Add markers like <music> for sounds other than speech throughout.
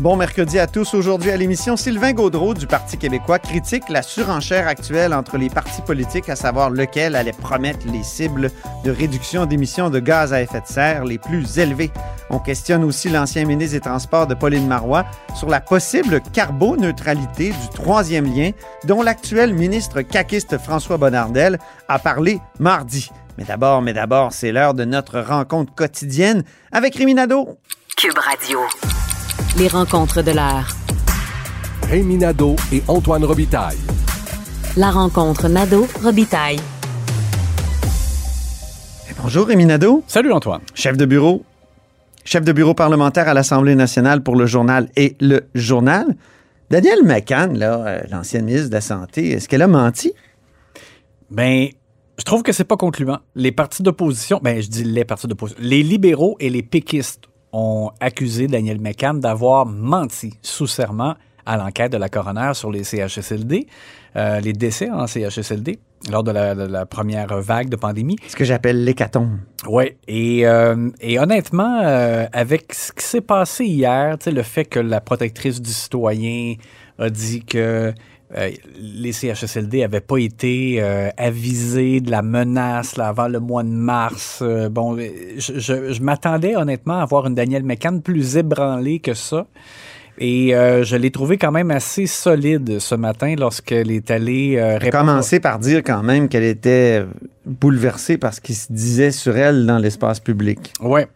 Bon mercredi à tous. Aujourd'hui à l'émission, Sylvain Gaudreau du Parti québécois critique la surenchère actuelle entre les partis politiques, à savoir lequel allait promettre les cibles de réduction d'émissions de gaz à effet de serre les plus élevées. On questionne aussi l'ancien ministre des Transports de Pauline Marois sur la possible carboneutralité du troisième lien dont l'actuel ministre caquiste François Bonnardel a parlé mardi. Mais d'abord, mais d'abord, c'est l'heure de notre rencontre quotidienne avec Rémi Nadeau. Cube Radio. Les rencontres de l'heure. Rémi Nadeau et Antoine Robitaille. La rencontre Nadeau-Robitaille. Et bonjour Rémi Nadeau, Salut Antoine. chef de bureau, chef de bureau parlementaire à l'Assemblée nationale pour le journal et le journal. Danielle McCann, là, euh, l'ancienne ministre de la Santé, est-ce qu'elle a menti? Ben, je trouve que c'est pas concluant. Les partis d'opposition, ben je dis les partis d'opposition, les libéraux et les péquistes ont accusé Daniel McCann d'avoir menti sous serment à l'enquête de la coroner sur les CHSLD, euh, les décès en CHSLD lors de la, de la première vague de pandémie. Ce que j'appelle l'hécatombe. Oui, et, euh, et honnêtement, euh, avec ce qui s'est passé hier, le fait que la protectrice du citoyen a dit que euh, les CHSLD n'avaient pas été euh, avisés de la menace là, avant le mois de mars. Euh, bon, je, je- je m'attendais honnêtement à voir une Danielle McCann plus ébranlée que ça. Et je l'ai trouvé quand même assez solide ce matin lorsqu'elle est allée répondre. commencé par dire quand même qu'elle était bouleversée par ce qui se disait sur elle dans l'espace public. Ouais.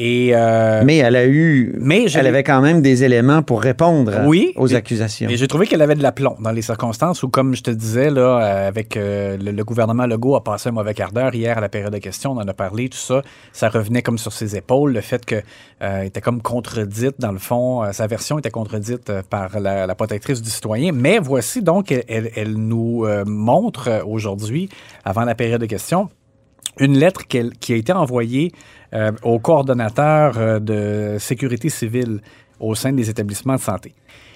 Et euh, Mais elle a eu. Mais elle avait quand même des éléments pour répondre Oui. aux Et- accusations. Et j'ai trouvé qu'elle avait de l'aplomb dans les circonstances où, comme je te disais, là, euh, avec euh, le, le gouvernement Legault a passé un mauvais quart d'heure hier à la période de questions, on en a parlé, tout ça, ça revenait comme sur ses épaules, le fait qu'elle était comme contredite, dans le fond, euh, sa version était contredite euh, par la, la protectrice du citoyen. Mais voici donc, elle, elle- elle nous euh, montre euh, aujourd'hui, avant la période de questions, une lettre qui a été envoyée euh, au coordonnateur euh, de sécurité civile au sein des établissements de santé.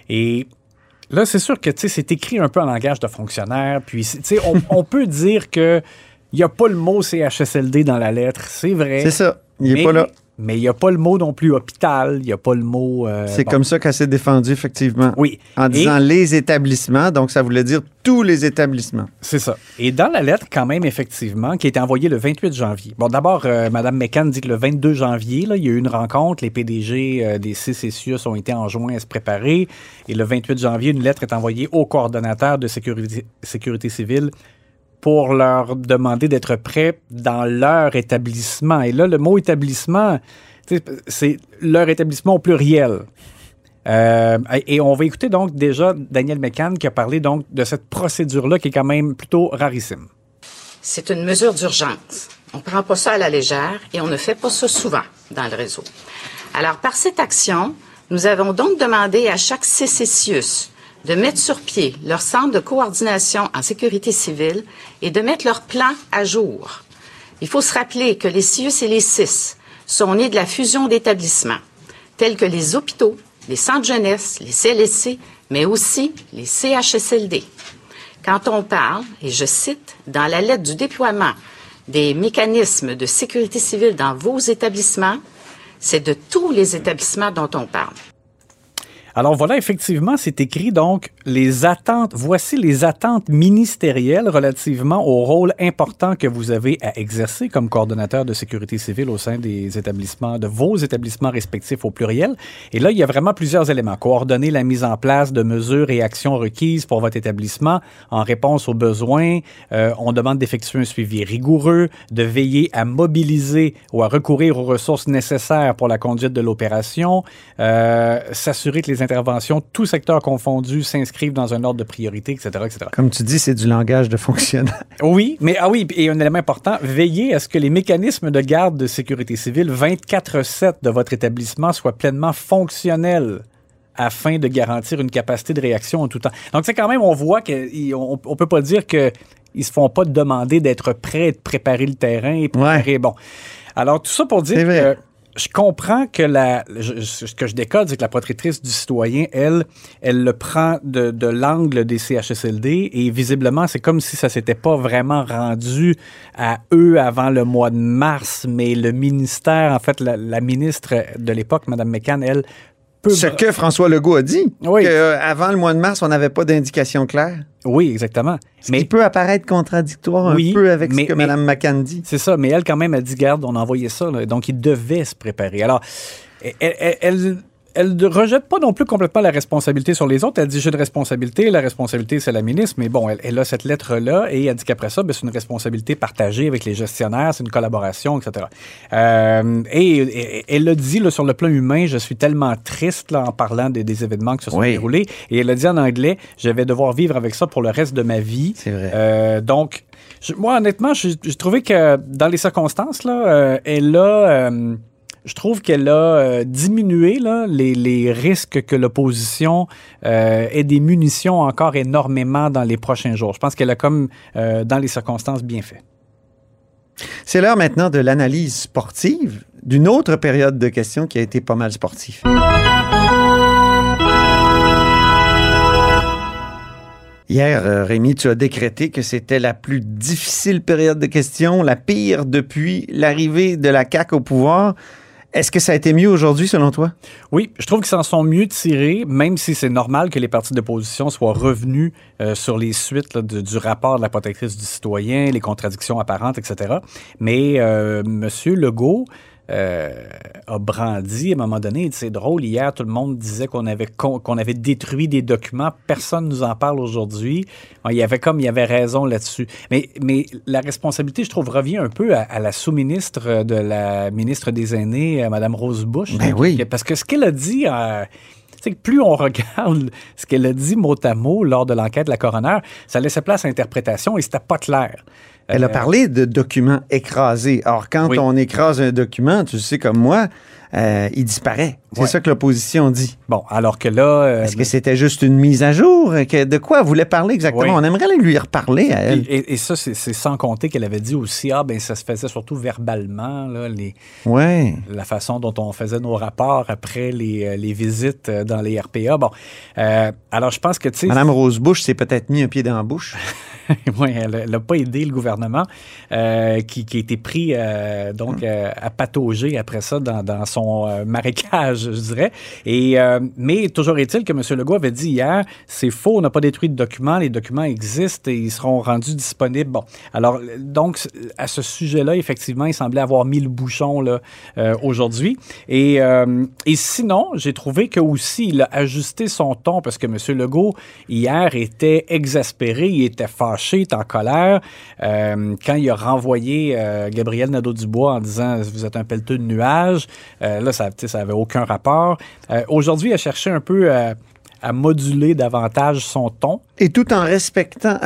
Et là, c'est sûr que tu sais, c'est écrit un peu en langage de fonctionnaire. Puis, c'est- tu sais, on, <laughs> on peut dire que il n'y a pas le mot CHSLD dans la lettre, c'est vrai. C'est ça. Il n'est pas là. Mais il n'y a pas le mot non plus hôpital, il n'y a pas le mot. euh, C'est bon. comme ça qu'elle s'est défendue, effectivement. Oui. En Et- disant les établissements, donc ça voulait dire tous les établissements. C'est ça. Et dans la lettre, quand même, effectivement, qui a été envoyée le 28 janvier. Bon, d'abord, euh, Mme McCann dit que le 22 janvier, là, il y a eu une rencontre. Les PDG euh, des six CCIUS ont été enjoints à se préparer. Et le 28 janvier, une lettre est envoyée au coordonnateur de sécurité, sécurité civile pour leur demander d'être prêts dans leur établissement. Et là, le mot établissement, c'est leur établissement au pluriel. Euh, et on va écouter donc déjà Daniel McCann qui a parlé donc de cette procédure-là qui est quand même plutôt rarissime. C'est une mesure d'urgence. On ne prend pas ça à la légère et on ne fait pas ça souvent dans le réseau. Alors, par cette action, nous avons donc demandé à chaque CCCIUS de mettre sur pied leur centre de coordination en sécurité civile et de mettre leur plan à jour. Il faut se rappeler que les CIUS et les CIS sont nés de la fusion d'établissements, tels que les hôpitaux, les centres jeunesse, les CLSC, mais aussi les CHSLD. Quand on parle, et je cite, dans la lettre du déploiement des mécanismes de sécurité civile dans vos établissements, c'est de tous les établissements dont on parle. Alors voilà, effectivement, c'est écrit donc les attentes. Voici les attentes ministérielles relativement au rôle important que vous avez à exercer comme coordonnateur de sécurité civile au sein des établissements, de vos établissements respectifs au pluriel. Et là, il y a vraiment plusieurs éléments. Coordonner la mise en place de mesures et actions requises pour votre établissement en réponse aux besoins. Euh, on demande d'effectuer un suivi rigoureux, de veiller à mobiliser ou à recourir aux ressources nécessaires pour la conduite de l'opération, euh, s'assurer que les interventions, tout secteur confondu, s'inscrivent dans un ordre de priorité, etc., etc. Comme tu dis, c'est du langage de fonctionnaire. <laughs> Oui, mais ah oui, et un élément important, veillez à ce que les mécanismes de garde de sécurité civile 24/7 de votre établissement soient pleinement fonctionnels afin de garantir une capacité de réaction en tout temps. Donc c'est quand même, on voit qu'on on peut pas dire que ils se font pas demander d'être prêts, de préparer le terrain et préparer. Bon, alors tout ça pour dire que je comprends que la, ce que je décode, c'est que la protectrice du citoyen, elle, elle le prend de, de l'angle des CHSLD et visiblement, c'est comme si ça s'était pas vraiment rendu à eux avant le mois de mars, mais le ministère, en fait, la, la ministre de l'époque, Mme McCann, elle, ce que François Legault a dit, oui. qu'avant le mois de mars, on n'avait pas d'indication claire. Oui, exactement. Ce mais, qui peut apparaître contradictoire un peu avec ce que Mme McCann dit. C'est ça, mais elle, quand même, a dit, garde, on a envoyé ça, là, donc il devait se préparer. Alors, elle, elle, elle elle ne rejette pas non plus complètement la responsabilité sur les autres. Elle dit j'ai une responsabilité, la responsabilité c'est la ministre, mais bon, elle, a cette lettre-là et elle dit qu'après ça, ben, c'est une responsabilité partagée avec les gestionnaires, c'est une collaboration, etc. Euh, et, elle a dit là, sur le plan humain, je suis tellement triste là, en parlant des, événements qui se sont déroulés. Et elle a dit en anglais, je vais devoir vivre avec ça pour le reste de ma vie. C'est vrai. Euh, donc, moi honnêtement, j'ai trouvé que dans les circonstances, là, euh, elle a je trouve qu'elle a euh, diminué là, les, les, risques que l'opposition euh, ait des munitions encore énormément dans les prochains jours. Je pense qu'elle a comme, euh, dans les circonstances, bien fait. C'est l'heure maintenant de l'analyse sportive d'une autre période de questions qui a été pas mal sportive. Hier, Rémi, tu as décrété que c'était la plus difficile période de questions, la pire depuis l'arrivée de la CAQ au pouvoir. Est-ce que ça a été mieux aujourd'hui, selon toi? Oui, je trouve qu'ils s'en sont mieux tirés, même si c'est normal que les partis d'opposition soient revenus euh, sur les suites du rapport de la protectrice du citoyen, les contradictions apparentes, etc. Mais euh, M. Legault euh, a brandi à un moment donné. C'est drôle, hier, tout le monde disait qu'on avait, qu'on avait détruit des documents. Personne ne nous en parle aujourd'hui. Il y avait comme, il y avait raison là-dessus. Mais, mais la responsabilité, je trouve, revient un peu à, la sous-ministre de la ministre des Aînés, euh, Mme Rose Bush. Ben oui. Parce que ce qu'elle a dit... Euh, que plus on regarde <laughs> ce qu'elle a dit mot à mot lors de l'enquête de la coroner, ça laissait place à interprétation et c'était pas clair. Elle a euh, parlé de documents écrasés. Or, quand on écrase un document, tu sais comme moi, euh, il disparaît. C'est ça que l'opposition dit. Bon, alors que là... Euh, Est-ce que c'était juste une mise à jour? de quoi elle voulait parler exactement? On aimerait lui reparler à elle. Et, ça, c'est sans compter qu'elle avait dit aussi, ah ben ça se faisait surtout verbalement, là, les, ouais. la façon dont on faisait nos rapports après les, les visites dans les RPA. Bon, alors je pense que, tu sais... Madame Rosebush s'est peut-être mis un pied dans la bouche. <laughs> <laughs> elle n'a pas aidé le gouvernement qui, qui, a été pris donc hum. à patauger après ça dans, dans son euh, marécage, je dirais. Et, euh, mais toujours est-il que M. Legault avait dit hier, c'est faux, on n'a pas détruit de documents, les documents existent et ils seront rendus disponibles. Bon, alors, donc, à ce sujet-là, effectivement, il semblait avoir mis le bouchon là, euh, aujourd'hui. Et, et sinon, j'ai trouvé que aussi, il a ajusté son ton parce que M. Legault, hier, était exaspéré, il était fâché, il était en colère quand il a renvoyé Gabriel Nadeau-Dubois en disant, vous êtes un pelleteux de nuages. Euh, là, ça n'avait aucun rapport. Euh, aujourd'hui, elle cherchait un peu à, moduler davantage son ton. Et tout en respectant,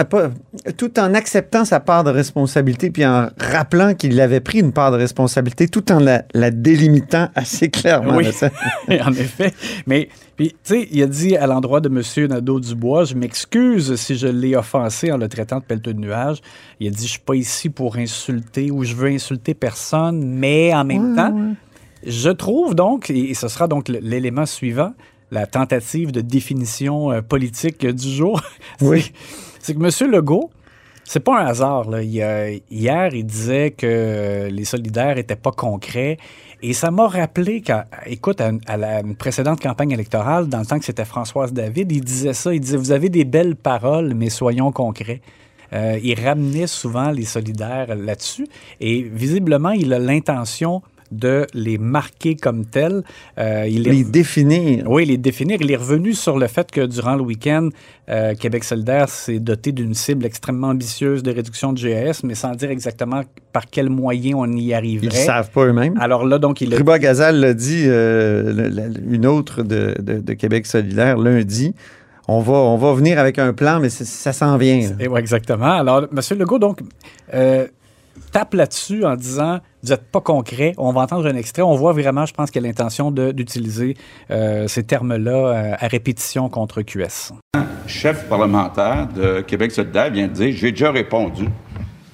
tout en acceptant sa part de responsabilité, puis en rappelant qu'il avait pris une part de responsabilité, tout en la, délimitant assez clairement. Oui, <laughs> en effet. Mais, puis, tu sais, il a dit à l'endroit de M. Nadeau-Dubois, je m'excuse si je l'ai offensé en le traitant de pelleteux de nuages. Il a dit, je suis pas ici pour insulter ou je veux insulter personne, mais en même temps, je trouve donc, et ce sera donc l'élément suivant, la tentative de définition euh, politique du jour, <laughs> c'est que M. Legault C'est pas un hasard. Là. Il hier, il disait que les solidaires étaient pas concrets. Et ça m'a rappelé qu'à, écoute, à, la précédente campagne électorale, dans le temps que c'était Françoise David, il disait ça. Il disait, vous avez des belles paroles, mais soyons concrets. Euh, il ramenait souvent les solidaires là-dessus. Et visiblement, il a l'intention de les marquer comme tels. Euh, il est- Les définir. oui, les définir. Il est revenu sur le fait que durant le week-end, euh, Québec solidaire s'est doté d'une cible extrêmement ambitieuse de réduction de GAS, mais sans dire exactement par quels moyens on y Ils arriverait. ne savent pas eux-mêmes. Alors là, donc, il a... Ruba Gazal l'a dit, euh, le- une autre de, de- de Québec solidaire lundi. On va, on va venir avec un plan, mais ça s'en vient. ouais, exactement. Alors, M. Legault, donc, euh, tape là-dessus en disant vous n'êtes pas concret. On va entendre un extrait. On voit vraiment, je pense, qu'il a l'intention d'utiliser euh, ces termes-là euh, à répétition contre QS. chef parlementaire de Québec solidaire vient de dire J'ai déjà répondu.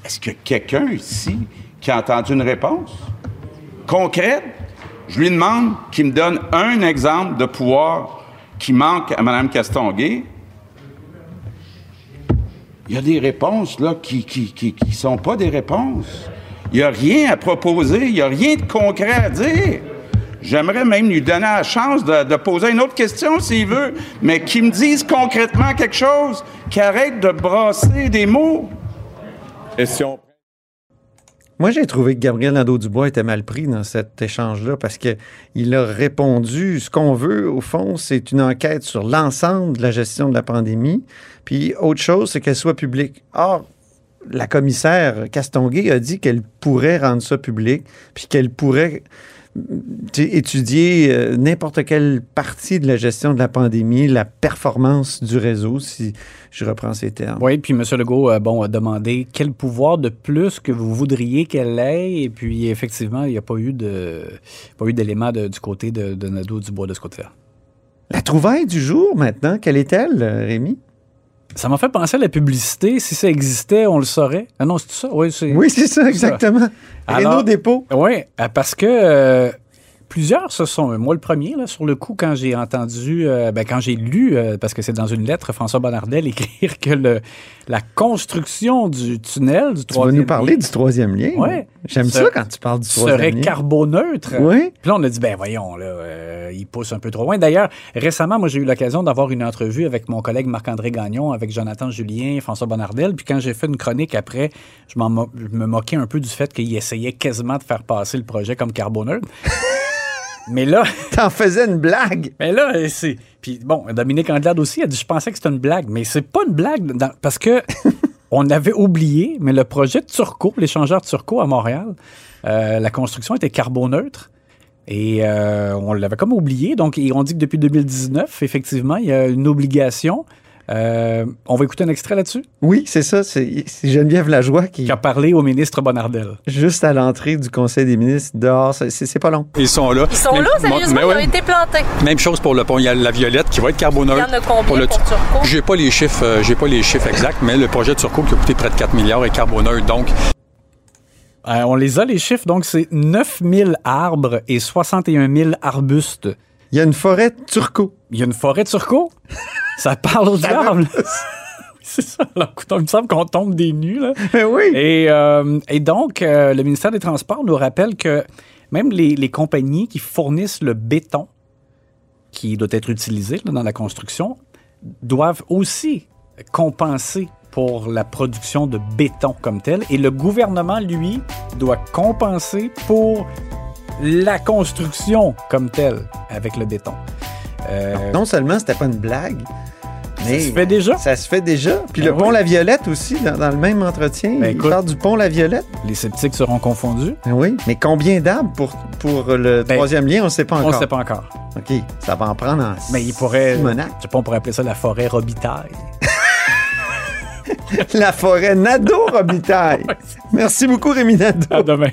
Est-ce y a quelqu'un ici qui a entendu une réponse concrète? Je lui demande qu'il me donne un exemple de pouvoir qui manque à Mme Castonguay. Il y a des réponses là qui qui, qui, qui sont pas des réponses. Il n'y a rien à proposer, il n'y a rien de concret à dire. J'aimerais même lui donner la chance de, de poser une autre question s'il veut, mais qu'il me dise concrètement quelque chose, qu'il arrête de brasser des mots. Question. Moi, j'ai trouvé que Gabriel Nadeau-Dubois était mal pris dans cet échange-là parce qu'il a répondu ce qu'on veut, au fond, c'est une enquête sur l'ensemble de la gestion de la pandémie. Puis, autre chose, c'est qu'elle soit publique. Or, la commissaire Castonguay a dit qu'elle pourrait rendre ça public, puis qu'elle pourrait étudier euh, n'importe quelle partie de la gestion de la pandémie, la performance du réseau, si je reprends ces termes. Oui, puis M. Legault euh, bon, a demandé quel pouvoir de plus que vous voudriez qu'elle ait. Et puis, effectivement, il n'y a pas eu de pas eu d'éléments du côté de, de Nadeau-Dubois de ce côté-là. La trouvaille du jour, maintenant, quelle est-elle, euh, Rémi? Ça m'a fait penser à la publicité. Si ça existait, on le saurait. Ah non, c'est tout ça? Oui, c'est Oui, c'est ça, exactement. Renault Dépôt. Oui, euh, parce que euh, plusieurs se sont. Moi, le premier, là, sur le coup, quand j'ai entendu, euh, ben, quand j'ai lu, euh, parce que c'est dans une lettre, François Bonnardel <laughs> écrire que le, la construction du tunnel, du Tu vas troisième nous parler lien du troisième lien? Ouais. J'aime ça quand tu parles du troisième serait lien. carboneutre. Oui. Puis là, on a dit, ben voyons, là, euh, il pousse un peu trop loin. D'ailleurs, récemment, moi, j'ai eu l'occasion d'avoir une entrevue avec mon collègue Marc-André Gagnon, avec Jonathan Julien, François Bonnardel. Puis quand j'ai fait une chronique après, je, je me moquais un peu du fait qu'il essayait quasiment de faire passer le projet comme carboneutre. Mais là, <laughs> T'en faisais une blague. mais là, c'est. Puis bon, Dominique Anglade aussi a dit Je pensais que c'était une blague, mais c'est pas une blague dans- parce que <laughs> on avait oublié, mais le projet de Turco, l'échangeur Turco à Montréal, euh, la construction était carboneutre. Et euh, on l'avait comme oublié. Donc, et on dit que depuis 2019, effectivement, il y a une obligation. Euh, on va écouter un extrait là-dessus, Oui, c'est ça. C'est Geneviève Lajoie qui, qui a parlé au ministre Bonnardel. juste à l'entrée du Conseil des ministres, dehors, c'est- pas long. Ils sont là. Ils sont Même- là, sérieusement, mais ils ont été plantés. Même chose pour le pont. Il y a la violette qui va être Il y en a combien pour, le Turco? J'ai pas les chiffres, euh, j'ai pas les chiffres exacts, mais le projet de Turco qui a coûté près de 4 milliards est carboneutre. Donc, Euh, on les a, les chiffres. Donc, c'est 9000 arbres et 61 000 arbustes. Il y a une forêt turco. Il y a une forêt turco? <laughs> Ça parle au diable. <laughs> C'est ça. Alors, écoute, il me semble qu'on tombe des nues. Là. Ben oui. Et, euh, et donc, euh, le ministère des Transports nous rappelle que même les, les compagnies qui fournissent le béton qui doit être utilisé là, dans la construction doivent aussi compenser pour la production de béton comme tel. Et le gouvernement, lui, doit compenser pour la construction comme telle avec le béton. Euh, Non seulement c'était pas une blague, mais ça se fait déjà. ça se fait déjà. Puis Ben le pont. La Violette aussi, dans, dans le même entretien, Ben il écoute. parle du pont La Violette. Les sceptiques seront confondus. Ben oui, mais combien d'arbres pour, pour le troisième lien, on ne sait pas On encore. ne sait pas encore. OK, ça va en prendre en Mais il pourrait. Simonac. Je sais pas, on pourrait appeler ça la forêt Robitaille. <laughs> La forêt Nadeau-Robitaille. <laughs> Merci beaucoup, Rémi Nadeau. À demain.